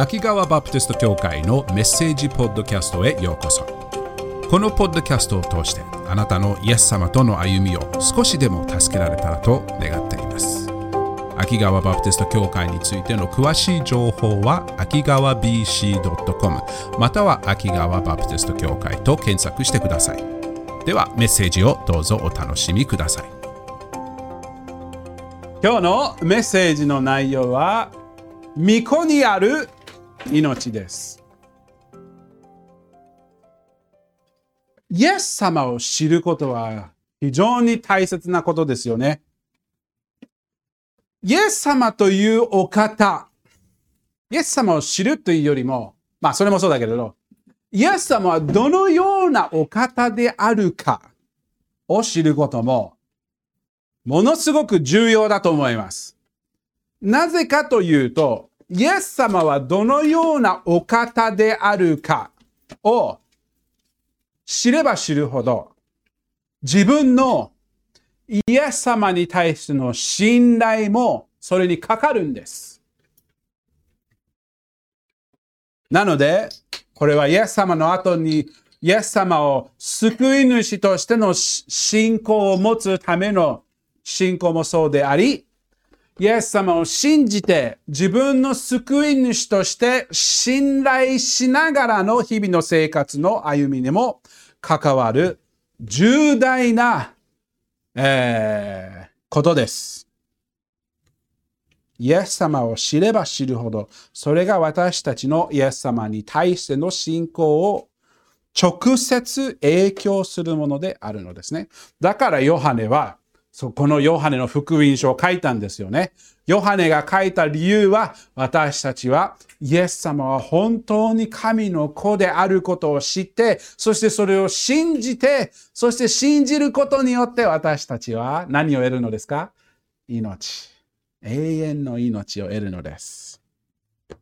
秋川バプテスト教会のメッセージポッドキャストへようこそ。このポッドキャストを通してあなたのイエス様との歩みを少しでも助けられたらと願っています。秋川バプテスト教会についての詳しい情報は秋川 BC.com または秋川バプテスト教会と検索してください。ではメッセージをどうぞお楽しみください。今日のメッセージの内容は巫女にある命です。イエス様を知ることは非常に大切なことですよね。イエス様というお方、イエス様を知るというよりも、まあそれもそうだけれど、イエス様はどのようなお方であるかを知ることも、ものすごく重要だと思います。なぜかというと、イエス様はどのようなお方であるかを知れば知るほど、自分のイエス様に対しての信頼もそれにかかるんです。なので、これはイエス様の後にイエス様を救い主としての信仰を持つための信仰もそうであり、イエス様を信じて自分の救い主として信頼しながらの日々の生活の歩みにも関わる重大な、えーことです。イエス様を知れば知るほど、それが私たちのイエス様に対しての信仰を直接影響するものであるのですね。だからヨハネは、そこのヨハネの福音書を書いたんですよね。ヨハネが書いた理由は、私たちはイエス様は本当に神の子であることを知って、そしてそれを信じて、そして信じることによって私たちは何を得るのですか？命。永遠の命を得るのです。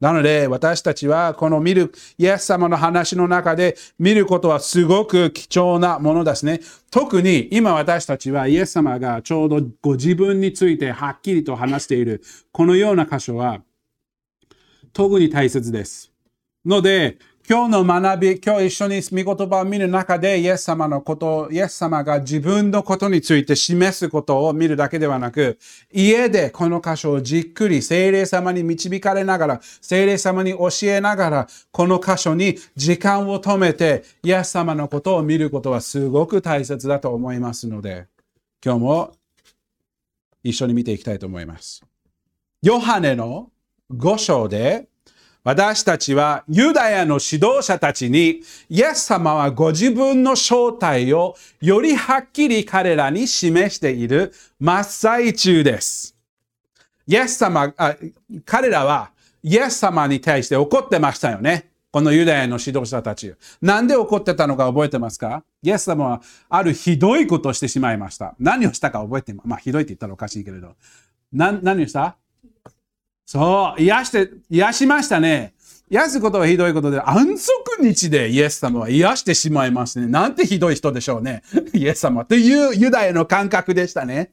なので私たちはこの見るイエス様の話の中で見ることはすごく貴重なものですね。特に今私たちはイエス様がちょうどご自分についてはっきりと話しているこのような箇所は特に大切です。ので今日の学び、今日一緒に御言葉を見る中で、イエス様のことを、イエス様が自分のことについて示すことを見るだけではなく、家でこの箇所をじっくり聖霊様に導かれながら、聖霊様に教えながら、この箇所に時間を止めて、イエス様のことを見ることはすごく大切だと思いますので、今日も一緒に見ていきたいと思います。ヨハネの5章で、私たちはユダヤの指導者たちに、イエス様はご自分の正体をよりはっきり彼らに示している真っ最中です。イエス様、彼らはイエス様に対して怒ってましたよね。このユダヤの指導者たち。なんで怒ってたのか覚えてますか？イエス様はあるひどいことをしてしまいました。何をしたか覚えてま、まあひどいって言ったらおかしいけれど。何をした？そう、癒して、癒しましたね。癒すことはひどいことで、安息日でイエス様は癒してしまいますね。なんてひどい人でしょうね。イエス様というユダヤの感覚でしたね。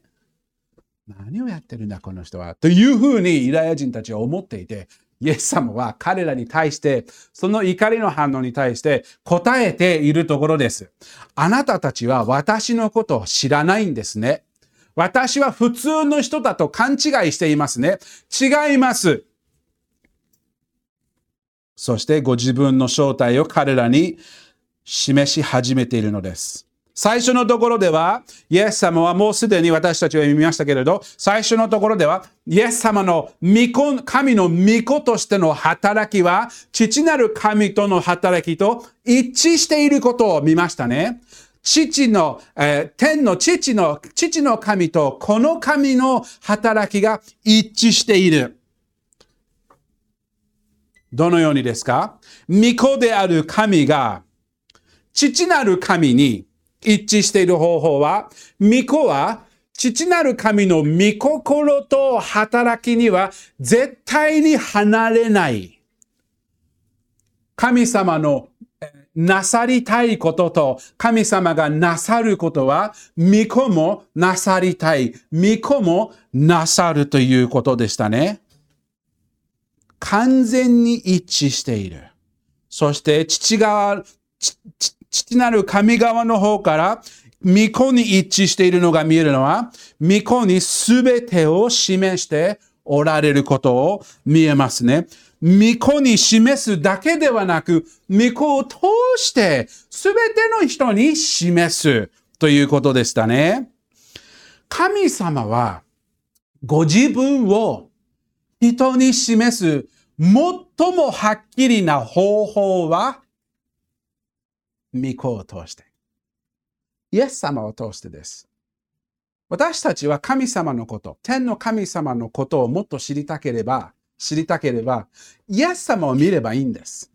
何をやってるんだ、この人は。というふうにユダヤ人たちは思っていて、イエス様は彼らに対して、その怒りの反応に対して答えているところです。あなたたちは私のことを知らないんですね。私は普通の人だと勘違いしていますね。違います。そしてご自分の正体を彼らに示し始めているのです。最初のところでは、イエス様はもうすでに私たちは見ましたけれど、最初のところでは、イエス様の御子、神の御子としての働きは、父なる神との働きと一致していることを見ましたね。父の、えー天の父の、父の神とこの神の働きが一致している。どのようにですか？御子である神が、父なる神に一致している方法は、御子は、父なる神の御心と働きには絶対に離れない。神様のなさりたいことと神様がなさることは、御子もなさりたい。御子もなさるということでしたね。完全に一致している。そして父側、父なる神側の方から御子に一致しているのが見えるのは、御子に全てを示しておられることを見えますね。御子に示すだけではなく、御子を通して全ての人に示すということでしたね。神様はご自分を人に示す最もはっきりな方法は、御子を通して。イエス様を通してです。私たちは神様のこと、天の神様のことをもっと知りたければ、知りたければ、イエス様を見ればいいんです。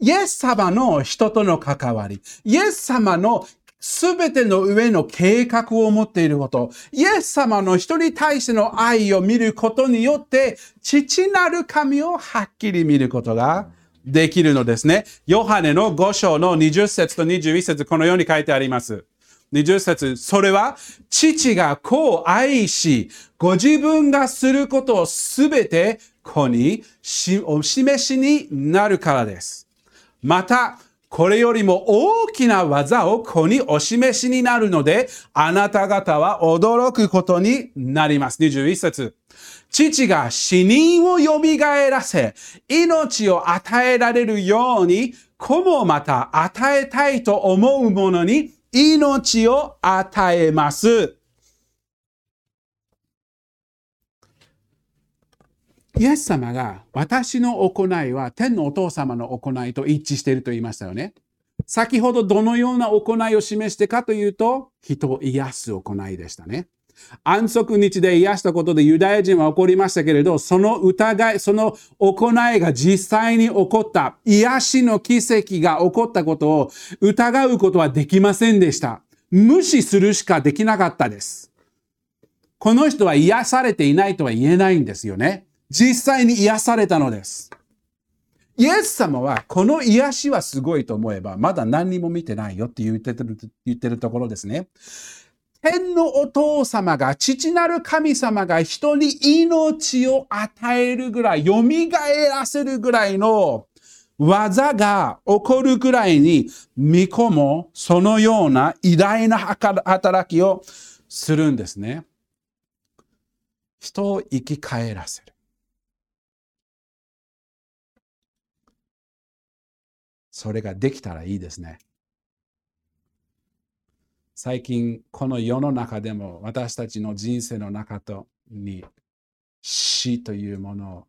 イエス様の人との関わり、イエス様のすべての上の計画を持っていること、イエス様の人に対しての愛を見ることによって、父なる神をはっきり見ることができるのですね。ヨハネの5章の20節と21節このように書いてあります。20節それは父が子を愛し、ご自分がすることをすべて子にお示しになるからです。また、これよりも大きな技を子にお示しになるので、あなた方は驚くことになります。21節父が死人を蘇らせ、命を与えられるように、子もまた与えたいと思うものに命を与えます。イエス様が私の行いは天のお父様の行いと一致していると言いましたよね。先ほどどのような行いを示してかというと、人を癒す行いでしたね。安息日で癒したことでユダヤ人は怒りましたけれど、その疑い、その行いが実際に起こった、癒しの奇跡が起こったことを疑うことはできませんでした。無視するしかできなかったです。この人は癒されていないとは言えないんですよね。実際に癒されたのです。イエス様はこの癒しはすごいと思えば、まだ何にも見てないよって言ってる言ってるところですね。天のお父様が、父なる神様が人に命を与えるぐらい、蘇らせるぐらいの技が起こるぐらいに、巫女もそのような偉大な働きをするんですね。人を生き返らせる。それができたらいいですね。最近この世の中でも私たちの人生の中とに死というものを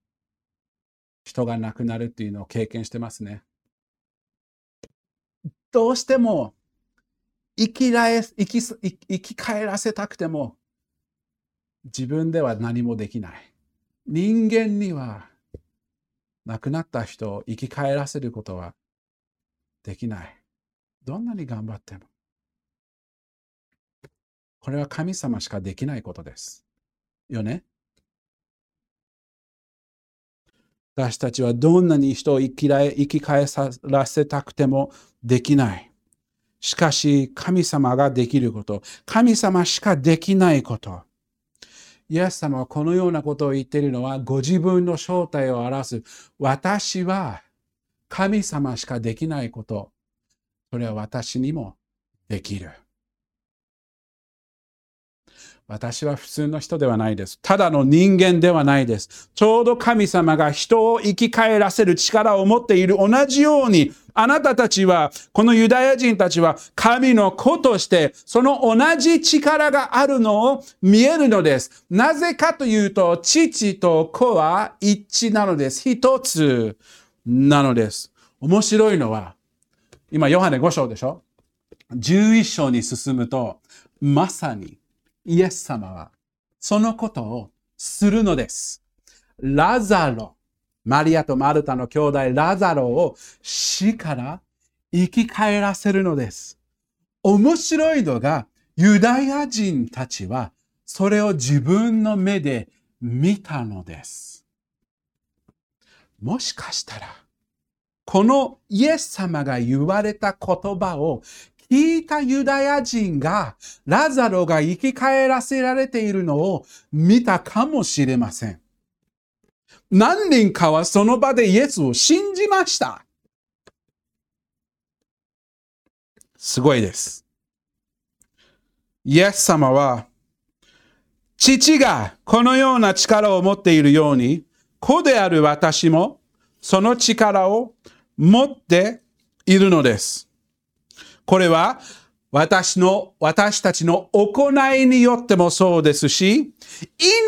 人が亡くなるというのを経験してますね。どうしても生きらえ生き生き返らせたくても自分では何もできない。人間には亡くなった人を生き返らせることはできない。どんなに頑張っても。これは神様しかできないことです。よね？私たちはどんなに人を生き生き返らせたくてもできない。しかし、神様ができること、神様しかできないこと。イエス様はこのようなことを言っているのは、ご自分の正体を表す。私は神様しかできないこと。それは私にもできる。私は普通の人ではないです。ただの人間ではないです。ちょうど神様が人を生き返らせる力を持っている同じように、あなたたちは、このユダヤ人たちは神の子として、その同じ力があるのを見えるのです。なぜかというと、父と子は一致なのです。一つなのです。面白いのは、今、ヨハネ5章でしょ ?11 章に進むと、まさにイエス様はそのことをするのです。ラザロ、マリアとマルタの兄弟ラザロを死から生き返らせるのです。面白いのが、ユダヤ人たちはそれを自分の目で見たのです。もしかしたら、このイエス様が言われた言葉を聞いたユダヤ人がラザロが生き返らせられているのを見たかもしれません。何人かはその場でイエスを信じました。すごいです。イエス様は、父がこのような力を持っているように、子である私もその力を持っているのです。これは私の、私たちの行いによってもそうですし、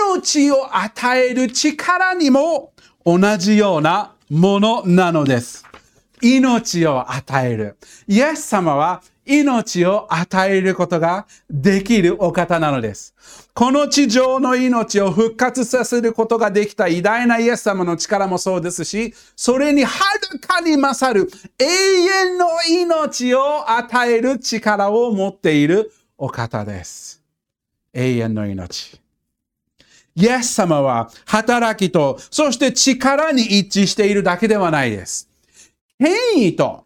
命を与える力にも同じようなものなのです。命を与える。イエス様は命を与えることができるお方なのです。この地上の命を復活させることができた偉大なイエス様の力もそうですし、それにはるかに勝る永遠の命を与える力を持っているお方です。永遠の命。イエス様は働きと、そして力に一致しているだけではないです。権威と、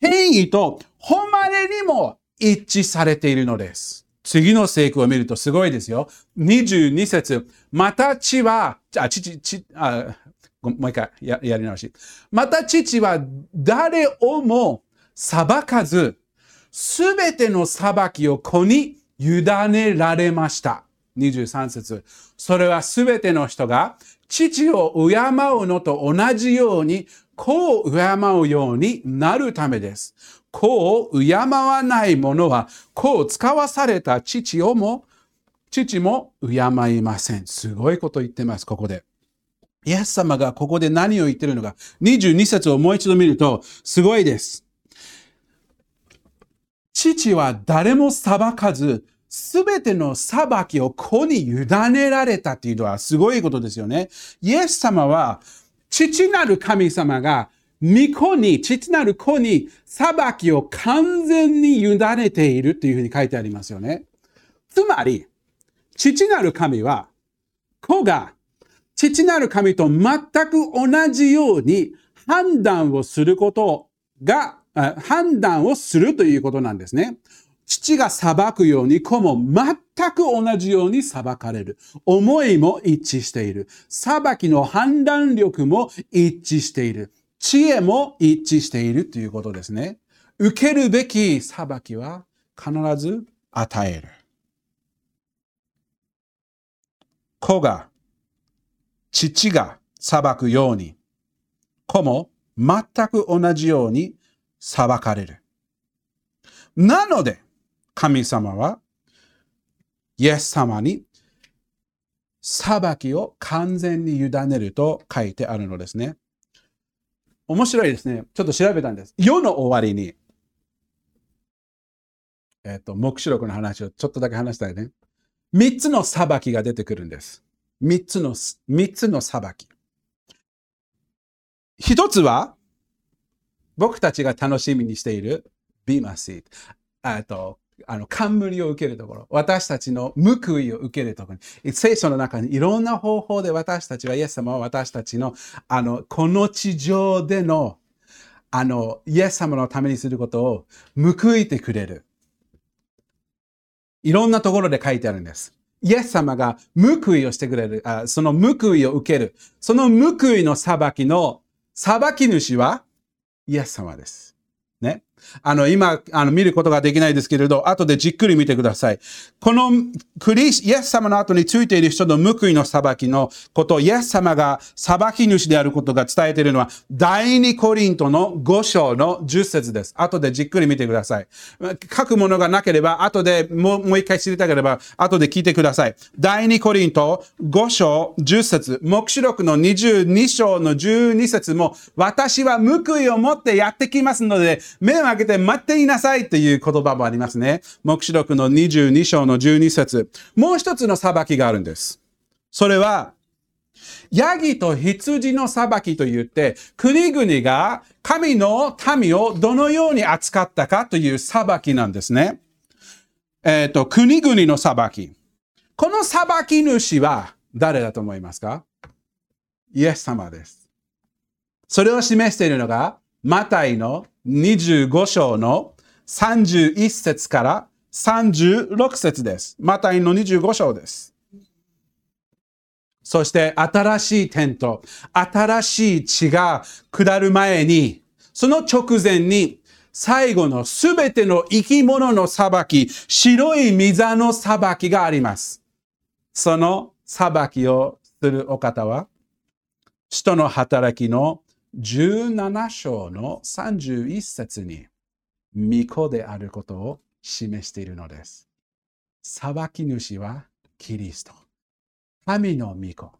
権威と誉れにも一致されているのです。次の聖句を見るとすごいですよ。22節また父は、あ、父、父、あ、もう一回ややり直し。また父は誰をも裁かず、すべての裁きを子に委ねられました。23節それはすべての人が父を敬うのと同じように子を敬うようになるためです。子を敬わない者は子を使わされた父をも父も敬いません。すごいこと言ってます、ここで。イエス様がここで何を言ってるのか。22節をもう一度見ると、すごいです。父は誰も裁かず、すべての裁きを子に委ねられたっていうのはすごいことですよね。イエス様は、父なる神様が、御子に、父なる子に裁きを完全に委ねているというふうに書いてありますよね。つまり、父なる神は、子が父なる神と全く同じように判断をすることが、判断をするということなんですね。父が裁くように子も全く同じように裁かれる。思いも一致している。裁きの判断力も一致している。知恵も一致しているということですね。受けるべき裁きは必ず与える。子が父が裁くように、子も全く同じように裁かれる。なので、神様は、イエス様に裁きを完全に委ねると書いてあるのですね。面白いですね。ちょっと調べたんです。世の終わりに、えっ、と、目視録の話をちょっとだけ話したいね。三つの裁きが出てくるんです。三つの、三つの裁き。一つは、僕たちが楽しみにしているビーマシート。あと、あの、冠を受けるところ。私たちの報いを受けるところに。聖書の中にいろんな方法で私たちは、イエス様は私たちの、あの、この地上での、あの、イエス様のためにすることを報いてくれる。いろんなところで書いてあるんです。イエス様が報いをしてくれる、あその報いを受ける。その報いの裁きの裁き主はイエス様です。ね。あの、今、あの、見ることができないですけれど、後でじっくり見てください。このクリス、イエス様の後についている人の報いの裁きのこと、イエス様が裁き主であることが伝えているのは、第二コリントの5章の10節です。後でじっくり見てください。書くものがなければ、後でもうもう一回知りたければ、後で聞いてください。第二コリント5章10節目視録の22章の12節も、私は報いを持ってやってきますので、目を開けて待っていなさいという言葉もありますね。目視録の22章の12節もう一つの裁きがあるんです。それは、ヤギと羊の裁きと言って、国々が神の民をどのように扱ったかという裁きなんですね。えっ、と、国々の裁き。この裁き主は誰だと思いますか？イエス様です。それを示しているのが、マタイの25章の31節から36節です。マタイの25章です。そして新しい天と新しい地が下る前に、その直前に最後のすべての生き物の裁き、白い溝の裁きがあります。その裁きをするお方は、使徒の働きの17章の31節に、御子であることを示しているのです。裁き主はキリスト。神の御子。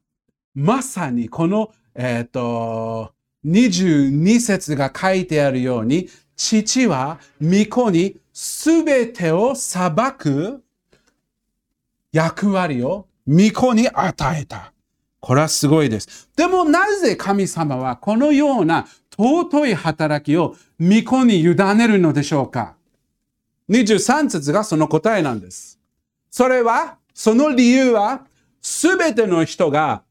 まさにこの、えっ、ー、と、22節が書いてあるように、父は御子にすべてを裁く役割を御子に与えた。これはすごいです。でもなぜ神様はこのような尊い働きを御子に委ねるのでしょうか ?23 節がその答えなんです。それは、その理由は、すべての人が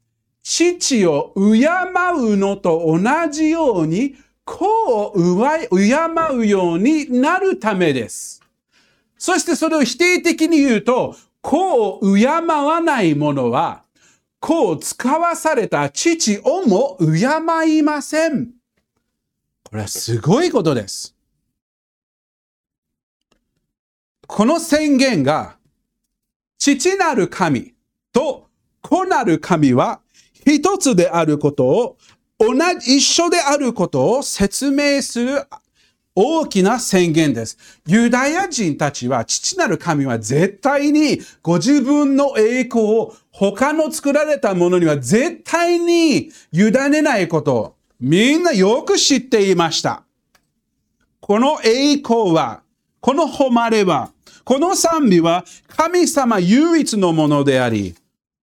父を敬うのと同じように、子を敬うようになるためです。そしてそれを否定的に言うと、子を敬わない者は、子を使わされた父をも敬いません。これはすごいことです。この宣言が、父なる神と子なる神は一つであることを、同じ、一緒であることを説明する大きな宣言です。ユダヤ人たちは父なる神は絶対にご自分の栄光を他の作られたものには絶対に委ねないことをみんなよく知っていました。この栄光は、この誉れは、この賛美は神様唯一のものであり、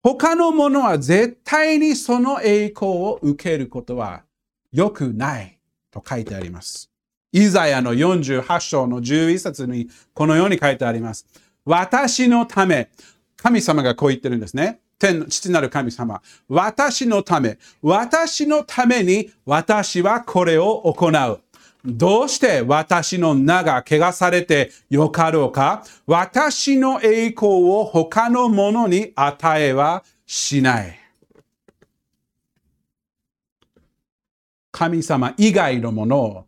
他のものは絶対にその栄光を受けることは良くないと書いてあります。イザヤの48章の11節にこのように書いてあります。私のため、神様がこう言ってるんですね。天の父なる神様。私のため、私のために私はこれを行う。どうして私の名が汚されてよかろうか？私の栄光を他の者に与えはしない。神様以外のものを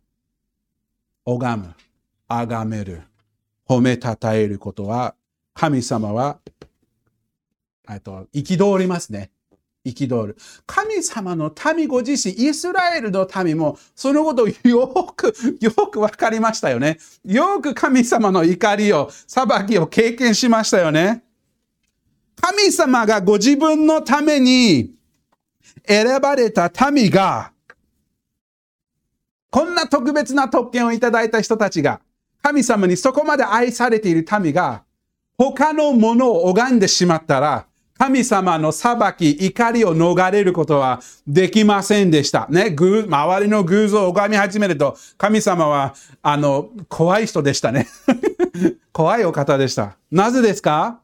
拝む、崇める、褒めたたえることは神様はえっと憤りますね。憤る。神様の民ご自身、イスラエルの民も、そのことをよく、よくわかりましたよね。よく神様の怒りを、裁きを経験しましたよね。神様がご自分のために選ばれた民が、こんな特別な特権をいただいた人たちが、神様にそこまで愛されている民が、他のものを拝んでしまったら、神様の裁き、怒りを逃れることはできませんでした。ね、周りの偶像を拝み始めると、神様は、あの、怖い人でしたね。怖いお方でした。なぜですか？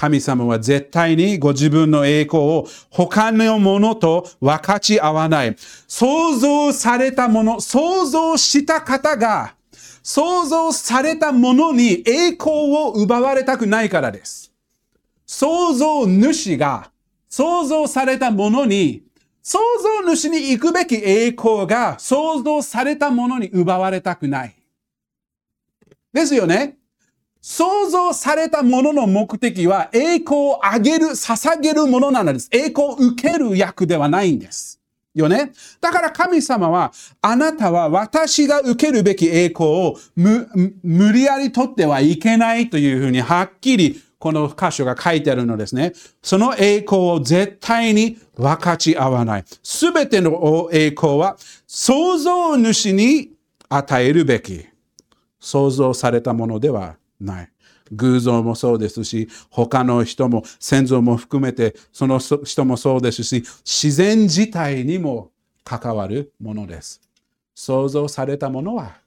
神様は絶対にご自分の栄光を他のものと分かち合わない。創造されたもの、創造した方が、創造されたものに栄光を奪われたくないからです。創造主が創造されたものに、創造主に行くべき栄光が創造されたものに奪われたくない。ですよね。創造されたものの目的は栄光を上げる、捧げるものなんです。栄光を受ける役ではないんです。よね。だから神様は、あなたは私が受けるべき栄光を無理やり取ってはいけないというふうにはっきりこの箇所が書いてあるのですね。その栄光を絶対に分かち合わない。すべての栄光は創造主に与えるべき。創造されたものではない。偶像もそうですし、他の人も先祖も含めてその人もそうですし、自然自体にも関わるものです。創造されたものは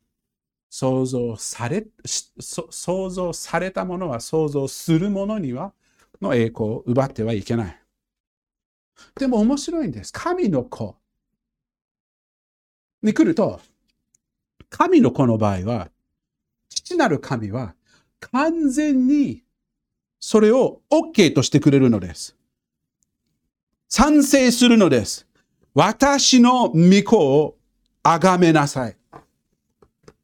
想像され、想像されたものは想像するものには、の栄光を奪ってはいけない。でも面白いんです。神の子に来ると、神の子の場合は、父なる神は完全にそれを OK としてくれるのです。賛成するのです。私の御子を崇めなさい。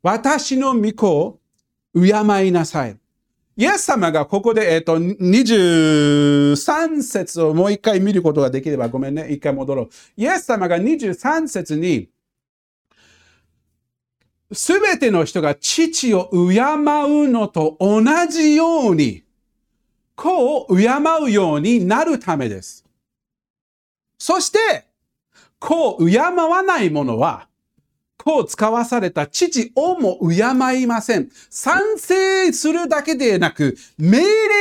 私の御子を敬いなさい。イエス様がここで、えっ、と、23節をもう一回見ることができれば、ごめんね、一回戻ろう。イエス様が23節に、すべての人が父を敬うのと同じように、子を敬うようになるためです。そして、子を敬わない者は、子を使わされた父をも敬いません。賛成するだけでなく、命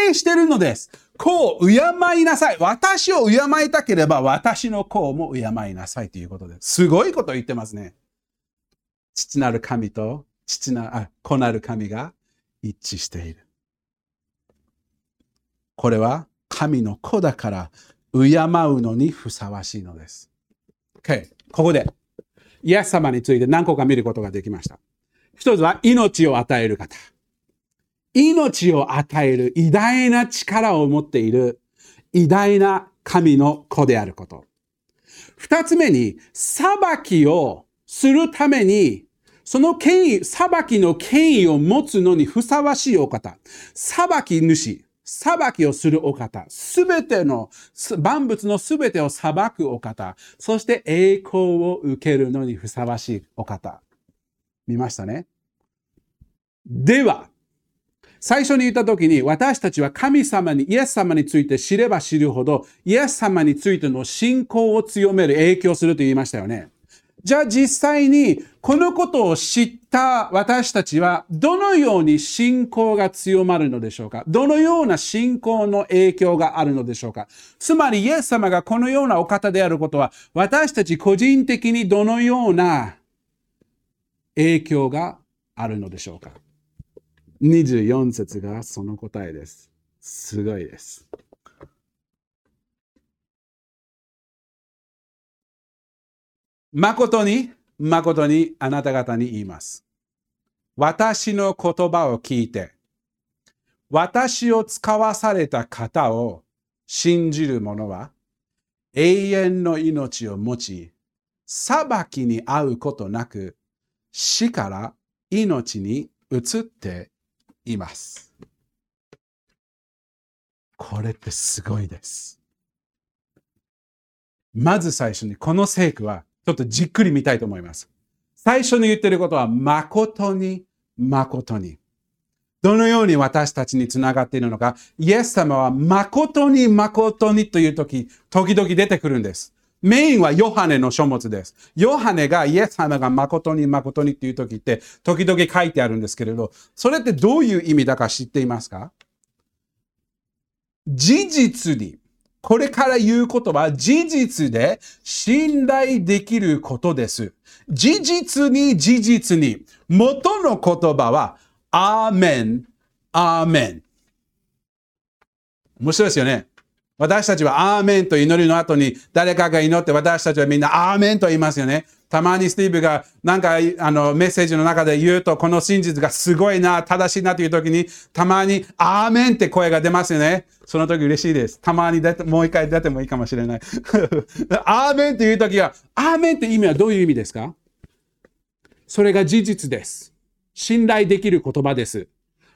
令してるのです。子を敬いなさい。私を敬いたければ、私の子をも敬いなさいということです。すごいこと言ってますね。父なる神と父なあ子なる神が一致している。これは神の子だから敬うのにふさわしいのです。Okay、ここでイエス様について何個か見ることができました。一つは命を与える方。命を与える偉大な力を持っている偉大な神の子であること。二つ目に、裁きをするために、その権威、裁きの権威を持つのにふさわしいお方。裁き主、裁きをするお方。すべての、万物のすべてを裁くお方。そして栄光を受けるのにふさわしいお方。見ましたね。では、最初に言った時に私たちは神様に、イエス様について知れば知るほど、イエス様についての信仰を強める、影響すると言いましたよね。じゃあ実際にこのことを知った私たちはどのように信仰が強まるのでしょうか？どのような信仰の影響があるのでしょうか？つまりイエス様がこのようなお方であることは私たち個人的にどのような影響があるのでしょうか？24節がその答えです。すごいです。誠に、誠にあなた方に言います。私の言葉を聞いて、私を使わされた方を信じる者は、永遠の命を持ち、裁きに遭うことなく、死から命に移っています。これってすごいです。まず最初にこの聖句はちょっとじっくり見たいと思います。最初に言ってることは誠に誠に。どのように私たちにつながっているのか、イエス様は誠に誠にという時、時々出てくるんです。メインはヨハネの書物です。ヨハネがイエス様が誠に誠にっていう時って時々書いてあるんですけれど、それってどういう意味だか知っていますか？事実に、これから言うことは事実で信頼できることです。事実に事実に、元の言葉は、アーメン、アーメン。面白いですよね。私たちはアーメンと祈りの後に誰かが祈って私たちはみんなアーメンと言いますよね。たまにスティーブがなんかあのメッセージの中で言うとこの真実がすごいな、正しいなという時にたまにアーメンって声が出ますよね。その時嬉しいです。たまに出てもう一回出てもいいかもしれない。アーメンっていう時は、アーメンって意味はどういう意味ですか？それが事実です。信頼できる言葉です。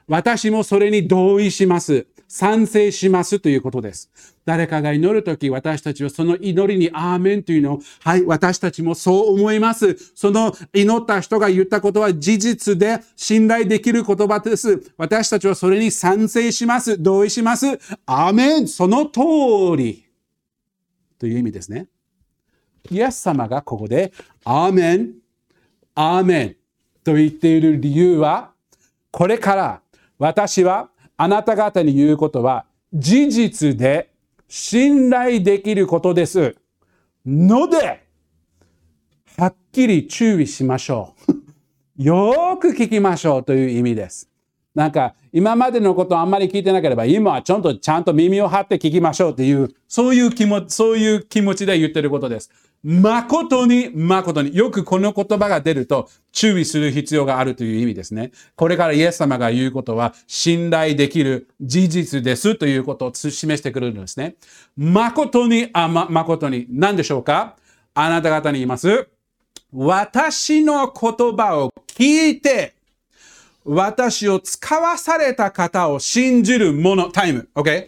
私もそれに同意します。賛成しますということです。誰かが祈るとき、私たちはその祈りにアーメンというのを、はい、私たちもそう思います。その祈った人が言ったことは事実で信頼できる言葉です。私たちはそれに賛成します。同意します。アーメンその通り。という意味ですね。イエス様がここで、アーメン、アーメンと言っている理由は、これから私はあなた方に言うことは事実で信頼できることです。ので、はっきり注意しましょう。よーく聞きましょうという意味です。なんか、今までのことあんまり聞いてなければ、今はちょっとちゃんと耳を張って聞きましょうっていう、そういう気持ち、そういう気持ちで言ってることです。誠に誠に。よくこの言葉が出ると注意する必要があるという意味ですね。これからイエス様が言うことは信頼できる事実ですということを示してくれるんですね。誠に、あ、ま、誠に。何でしょうか？あなた方に言います。私の言葉を聞いて、私を使わされた方を信じる者、タイム。OK?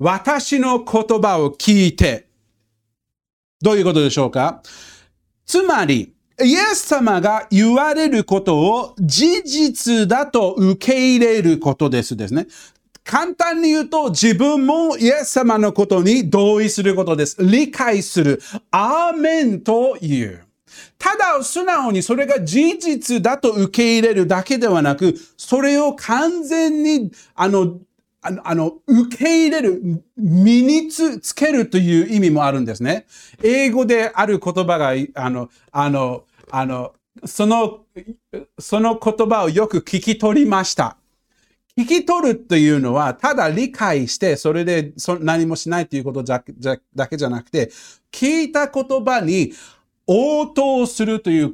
私の言葉を聞いて、どういうことでしょうか？つまり、イエス様が言われることを事実だと受け入れることですですね。簡単に言うと、自分もイエス様のことに同意することです。理解する。アーメンという。ただ素直にそれが事実だと受け入れるだけではなく、それを完全に、あの、あの、あの受け入れる、身につつけるという意味もあるんですね。英語である言葉が、あの、あの、あの、その、その言葉をよく聞き取りました。聞き取るというのは、ただ理解して、それでそ何もしないということだけじゃなくて、聞いた言葉に応答するという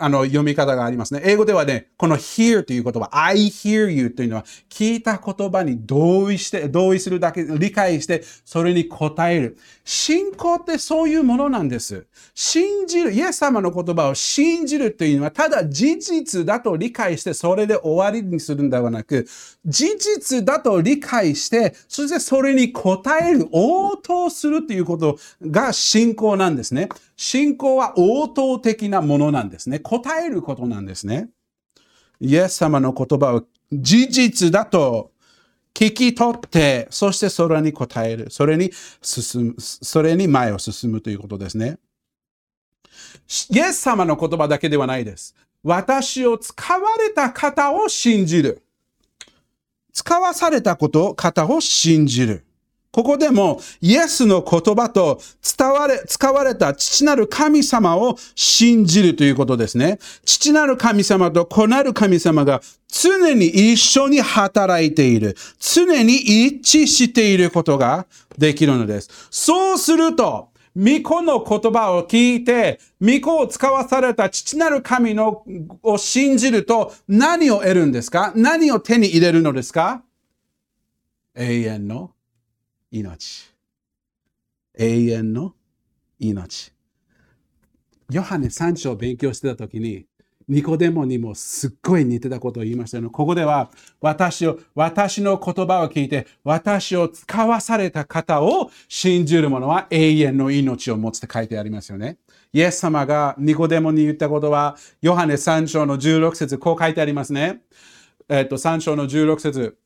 あの読み方がありますね。英語ではね、この hear という言葉、I hear you というのは、聞いた言葉に同意して、同意するだけ、理解して、それに答える。信仰ってそういうものなんです。信じる、イエス様の言葉を信じるというのは、ただ事実だと理解して、それで終わりにするんではなく、事実だと理解して、そしてそれに答える、応答するということが信仰なんですね。信仰は応答的なものなんですね。答えることなんですね。イエス様の言葉を事実だと聞き取って、そしてそれに答える。それに進む、それに前を進むということですね。イエス様の言葉だけではないです。私を使われた方を信じる。使わされたこと、方を信じる。ここでもイエスの言葉と伝われ、使われた父なる神様を信じるということですね。父なる神様と子なる神様が常に一緒に働いている。常に一致していることができるのです。そうすると、巫女の言葉を聞いて、巫女を使わされた父なる神のを信じると何を得るんですか？何を手に入れるのですか？永遠の命。永遠の命。ヨハネ3章を勉強してた時に、ニコデモにもすっごい似てたことを言いましたよ、ねここでは、私を、私の言葉を聞いて、私を使わされた方を信じる者は永遠の命を持つって書いてありますよね。イエス様がニコデモに言ったことは、ヨハネ3章の16節こう書いてありますね。えっと、3章の16節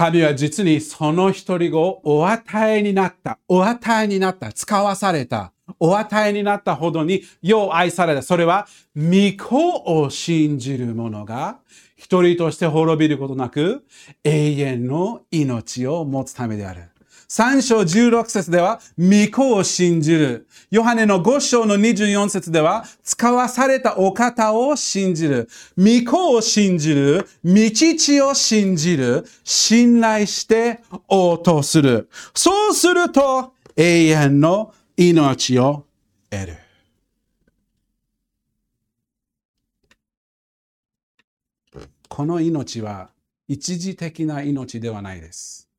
神は実にその一人をお与えになった、お与えになった、使わされた、お与えになったほどによう愛された。それは、御子を信じる者が一人として滅びることなく永遠の命を持つためである。3章16節では、御子を信じる。ヨハネの5章の24節では、使わされたお方を信じる。御子を信じる。御父を信じる。信頼して応答する。そうすると、永遠の命を得る。この命は一時的な命ではないです。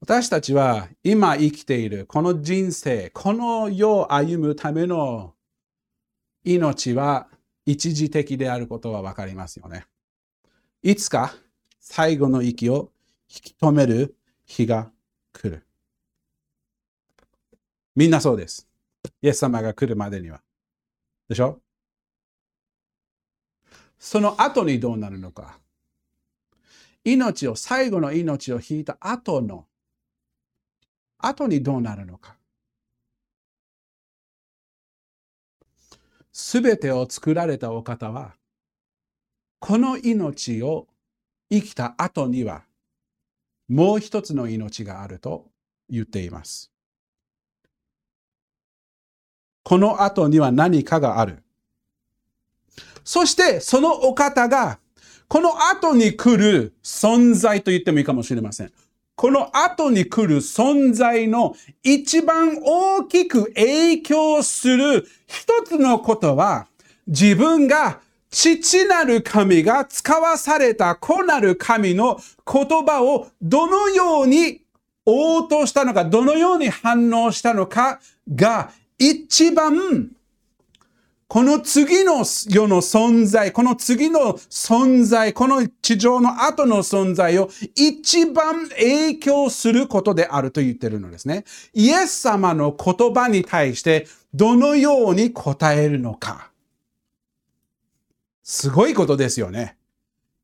私たちは今生きているこの人生、この世を歩むための命は一時的であることはわかりますよね。いつか最後の息を引き止める日が来る。みんなそうです。イエス様が来るまでには。でしょ？その後にどうなるのか。命を、最後の命を引いた後の後にどうなるのか。すべてを作られたお方は、この命を生きた後には、もう一つの命があると言っています。この後には何かがある。そして、そのお方が、この後に来る存在と言ってもいいかもしれません。この後に来る存在の一番大きく影響する一つのことは、自分が父なる神が使わされた子なる神の言葉をどのように応答したのか、どのように反応したのかが一番この次の世の存在、この次の存在、この地上の後の存在を一番影響することであると言ってるのですね。イエス様の言葉に対してどのように答えるのか。すごいことですよね。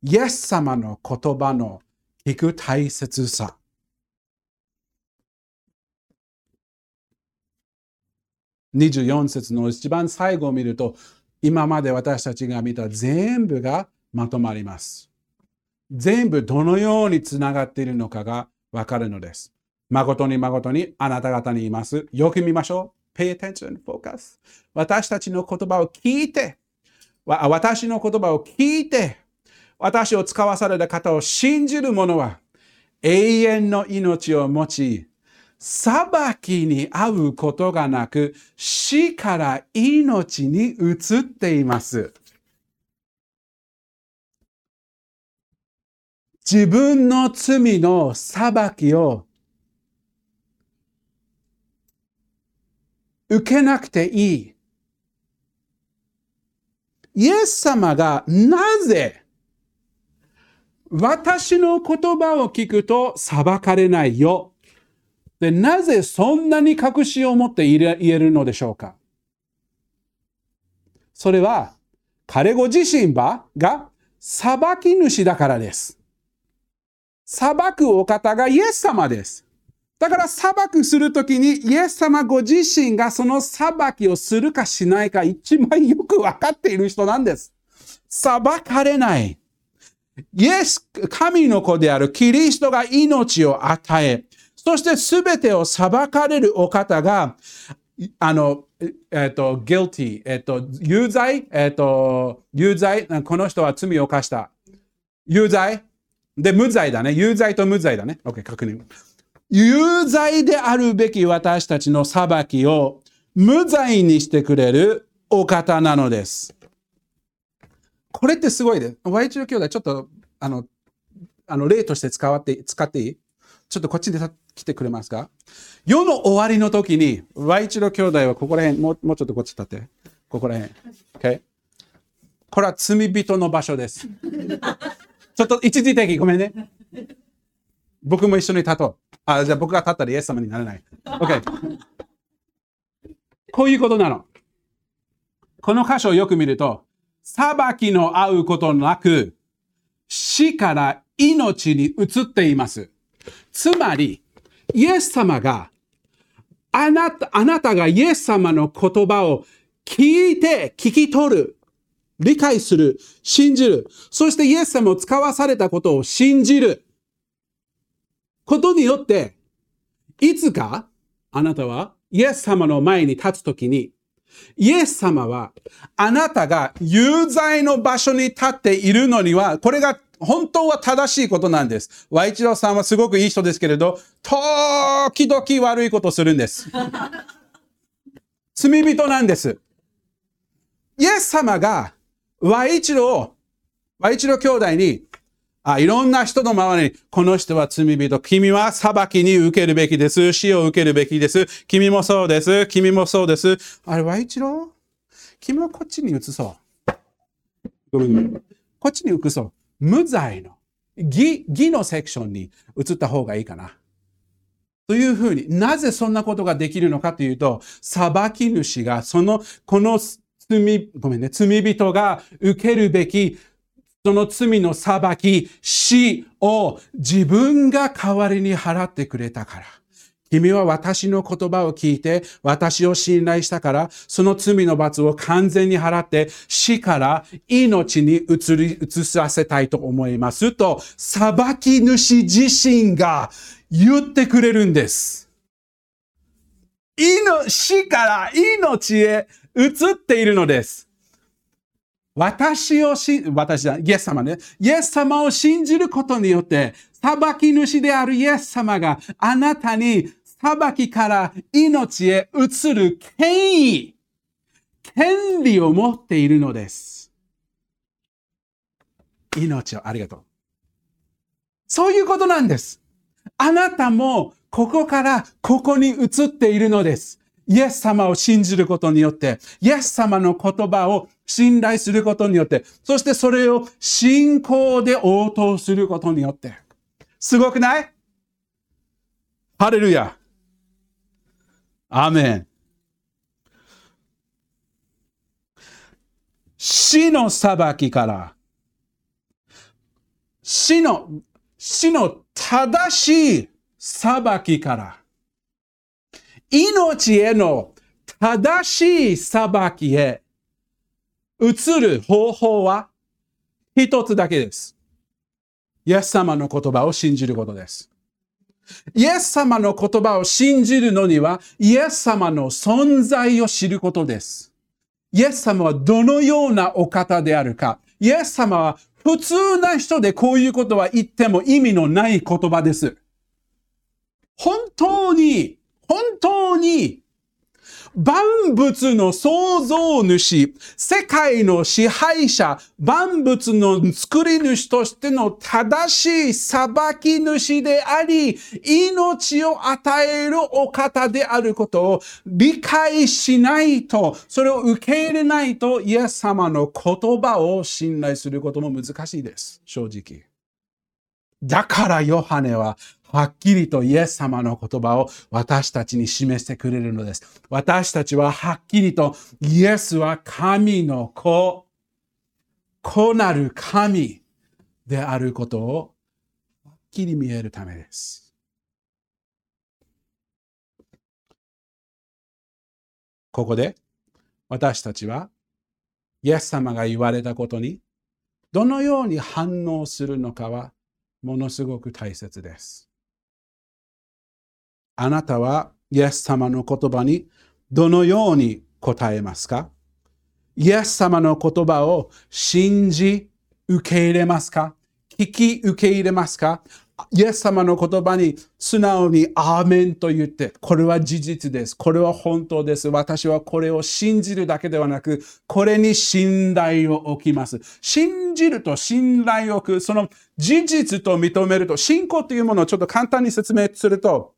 イエス様の言葉の聞く大切さ。24節の一番最後を見ると、今まで私たちが見た全部がまとまります。全部どのようにつながっているのかがわかるのです。誠に誠にあなた方に言います。よく見ましょう。pay attention, focus. 私たちの言葉を聞いて、私の言葉を聞いて、私を使わされた方を信じる者は永遠の命を持ち、裁きに遭うことがなく、死から命に移っています。自分の罪の裁きを受けなくていい。イエス様がなぜ私の言葉を聞くと裁かれないよで、なぜそんなに確信を持って言えるのでしょうか？それは、彼ご自身は、が、裁き主だからです。裁くお方がイエス様です。だから裁くするときにイエス様ご自身がその裁きをするかしないか一番よくわかっている人なんです。裁かれない。イエス、神の子であるキリストが命を与え、そして全てを裁かれるお方が、あの、えっ、と、guilty、えっ、と、有罪、えっ、と、有罪、この人は罪を犯した。有罪？で、無罪だね。有罪と無罪だね。OK、確認。有罪であるべき私たちの裁きを無罪にしてくれるお方なのです。これってすごいです。Y1 の兄弟、ちょっと、あの、あの例として使わって使っていい？ちょっとこっちに来てくれますか？世の終わりの時に、ワイチロ兄弟はここら辺、もうもうちょっとこっち立って。ここら辺。Okay? これは罪人の場所です。ちょっと一時的、ごめんね。僕も一緒に立とう。あ、じゃあ僕が立ったらイエス様にならない。OK？こういうことなの。この箇所をよく見ると、裁きの合うことなく、死から命に移っています。つまり、イエス様が、あなた、あなたがイエス様の言葉を聞いて、聞き取る、理解する、信じる、そしてイエス様を使わされたことを信じる。ことによって、いつかあなたはイエス様の前に立つときに、イエス様はあなたが有罪の場所に立っているのには、これが本当は正しいことなんです。ワイチローさんはすごくいい人ですけれど、時々悪いことするんです。罪人なんです。イエス様が、ワイチロー、ワイチロー兄弟に、あ、いろんな人の周りに、この人は罪人。君は裁きに受けるべきです。死を受けるべきです。君もそうです。君もそうです。あれ、ワイチロ君はこっちに移そう。ごめん。こっちに移そう。無罪の義義のセクションに移った方がいいかな。というふうになぜそんなことができるのかというと、裁き主が、その、この罪、ごめんね、罪人が受けるべき、その罪の裁き、死を自分が代わりに払ってくれたから。君は私の言葉を聞いて、私を信頼したから、その罪の罰を完全に払って、死から命に移り、移させたいと思いますと、裁き主自身が言ってくれるんです。死から命へ移っているのです。私をし、私だ、イエス様ね。イエス様を信じることによって、裁き主であるイエス様があなたに裁きから命へ移る権威、権利を持っているのです。命を、ありがとう。そういうことなんです。あなたもここからここに移っているのです。イエス様を信じることによって、イエス様の言葉を信頼することによって、そしてそれを信仰で応答することによって。すごくない？ハレルヤ。アメン。死の裁きから、死の、死の正しい裁きから、命への正しい裁きへ移る方法は一つだけです。イエス様の言葉を信じることです。イエス様の言葉を信じるのには、イエス様の存在を知ることです。イエス様はどのようなお方であるか。イエス様は普通な人でこういうことは言っても意味のない言葉です。本当に、本当に万物の創造主、世界の支配者、万物の作り主としての正しい裁き主であり、命を与えるお方であることを理解しないと、それを受け入れないと、イエス様の言葉を信頼することも難しいです。正直。だからヨハネははっきりとイエス様の言葉を私たちに示してくれるのです。私たちははっきりとイエスは神の子、子なる神であることをはっきり見えるためです。ここで私たちはイエス様が言われたことにどのように反応するのかはものすごく大切です。あなたはイエス様の言葉にどのように答えますか？イエス様の言葉を信じ受け入れますか？聞き受け入れますか？イエス様の言葉に素直にアーメンと言って、これは事実です。これは本当です。私はこれを信じるだけではなく、これに信頼を置きます。信じると信頼を置く、その事実と認めると、信仰というものをちょっと簡単に説明すると、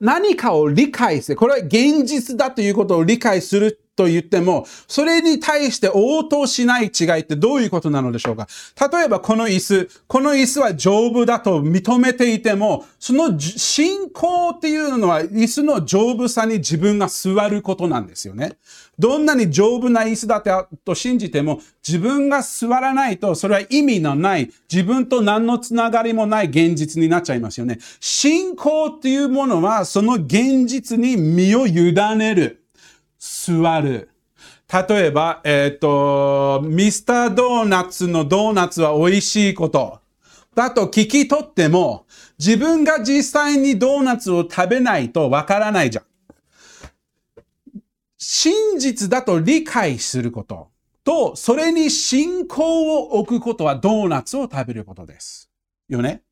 何かを理解して、これは現実だということを理解すると言っても、それに対して応答しない違いってどういうことなのでしょうか？例えばこの椅子、この椅子は丈夫だと認めていても、その信仰っていうのは椅子の丈夫さに自分が座ることなんですよね。どんなに丈夫な椅子だと信じても、自分が座らないと、それは意味のない、自分と何のつながりもない現実になっちゃいますよね。信仰っていうものは、その現実に身を委ねる。座る。例えば、えっ、ー、と、ミスタードーナツのドーナツは美味しいこと。だと聞き取っても、自分が実際にドーナツを食べないとわからないじゃん。真実だと理解することと、それに信仰を置くことはドーナツを食べることです。よね？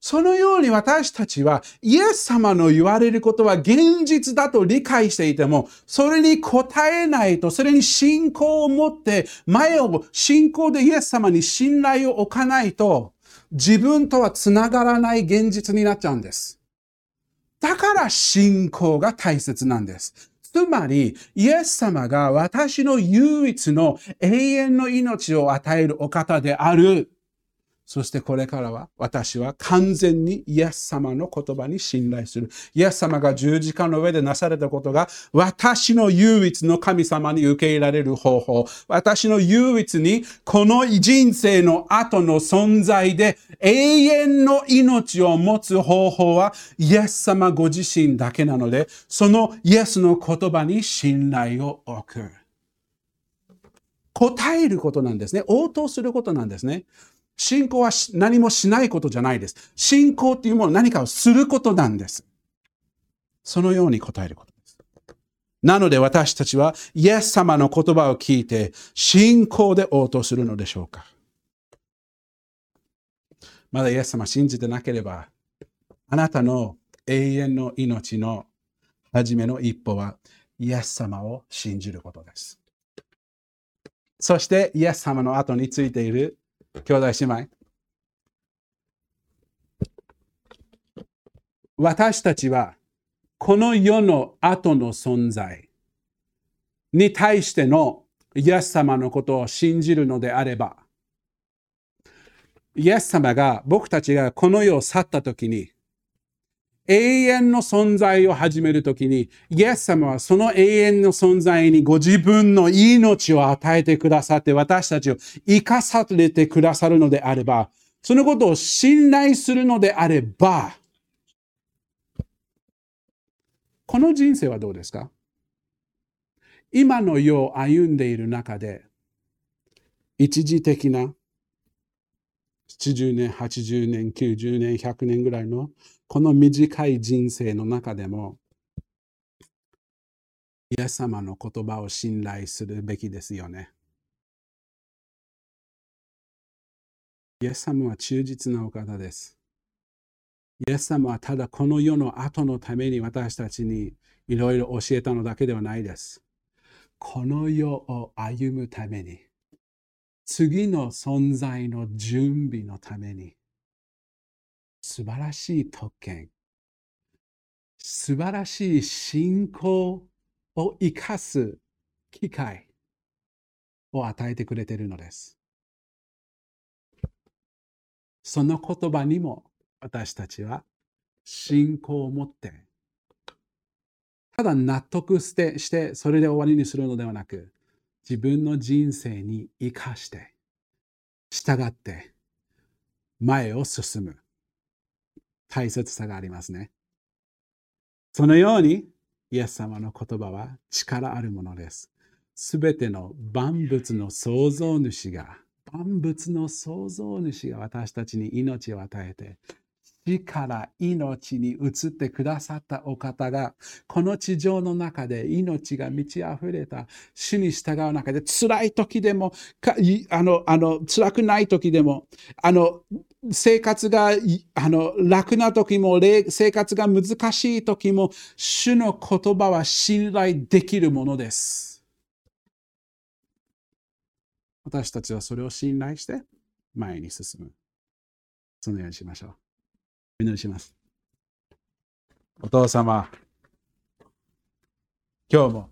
そのように私たちはイエス様の言われることは現実だと理解していても、それに応えないと、それに信仰を持って前を信仰でイエス様に信頼を置かないと、自分とは繋がらない現実になっちゃうんです。だから信仰が大切なんです。つまり、イエス様が私の唯一の永遠の命を与えるお方である。そしてこれからは私は完全にイエス様の言葉に信頼する。イエス様が十字架の上でなされたことが私の唯一の神様に受け入れられる方法。私の唯一にこの人生の後の存在で永遠の命を持つ方法はイエス様ご自身だけなので、そのイエスの言葉に信頼を置く。答えることなんですね。応答することなんですね。信仰は何もしないことじゃないです。信仰っていうものは何かをすることなんです。そのように答えることです。なので私たちはイエス様の言葉を聞いて信仰で応答するのでしょうかまだイエス様信じてなければ、あなたの永遠の命の初めの一歩はイエス様を信じることです。そしてイエス様の後についている兄弟姉妹。私たちはこの世の後の存在に対してのイエス様のことを信じるのであれば、イエス様が僕たちがこの世を去った時に、永遠の存在を始めるときに、イエス様はその永遠の存在にご自分の命を与えてくださって、私たちを生かされてくださるのであれば、そのことを信頼するのであれば、この人生はどうですか？今の世を歩んでいる中で、一時的な70年、80年、90年、100年ぐらいのこの短い人生の中でも、イエス様の言葉を信頼するべきですよね。イエス様は忠実なお方です。イエス様はただこの世の後のために私たちにいろいろ教えたのだけではないです。この世を歩むために、次の存在の準備のために、素晴らしい特権、素晴らしい信仰を生かす機会を与えてくれているのです。その言葉にも私たちは信仰を持って、ただ納得してしてそれで終わりにするのではなく、自分の人生に生かして、従って前を進む大切さがありますね。そのように、イエス様の言葉は力あるものです。すべての万物の創造主が、万物の創造主が私たちに命を与えて、死から命に移ってくださったお方が、この地上の中で命が満ち溢れた主に従う中で、辛い時でも、あの、あの、辛くない時でも、あの、生活があの楽な時も、生活が難しい時も、主の言葉は信頼できるものです。私たちはそれを信頼して前に進む。そのようにしましょう。お祈りします。お父様、今日も、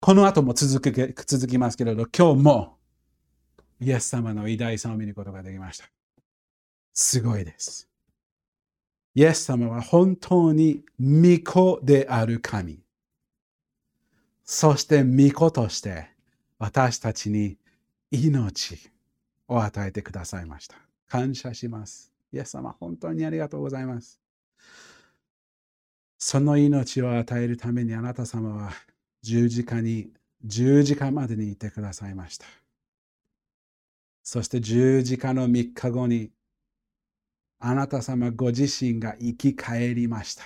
この後も続け続きますけれど、今日も、イエス様の偉大さを見ることができました。すごいです。イエス様は本当に御子である神。そして御子として私たちに命を与えてくださいました。感謝します。イエス様、本当にありがとうございます。その命を与えるためにあなた様は十字架に、十字架までにいてくださいました。そして十字架の3日後にあなた様ご自身が生き返りました。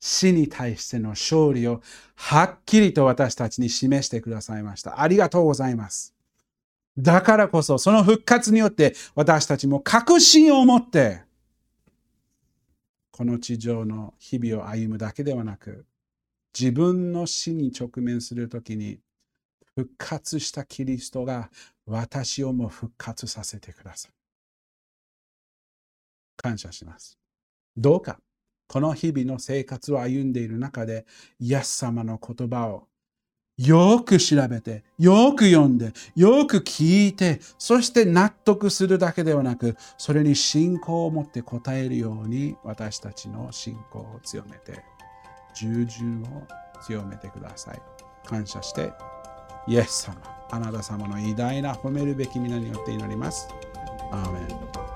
死に対しての勝利をはっきりと私たちに示してくださいました。ありがとうございます。だからこそ、その復活によって私たちも確信を持って、この地上の日々を歩むだけではなく、自分の死に直面するときに、復活したキリストが私をも復活させてください。感謝します。どうか、この日々の生活を歩んでいる中で、イエス様の言葉をよく調べて、よく読んで、よく聞いて、そして納得するだけではなく、それに信仰を持って答えるように、私たちの信仰を強めて、従順を強めてください。感謝して、イエス様、あなた様の偉大な褒めるべき皆によって祈ります。アーメン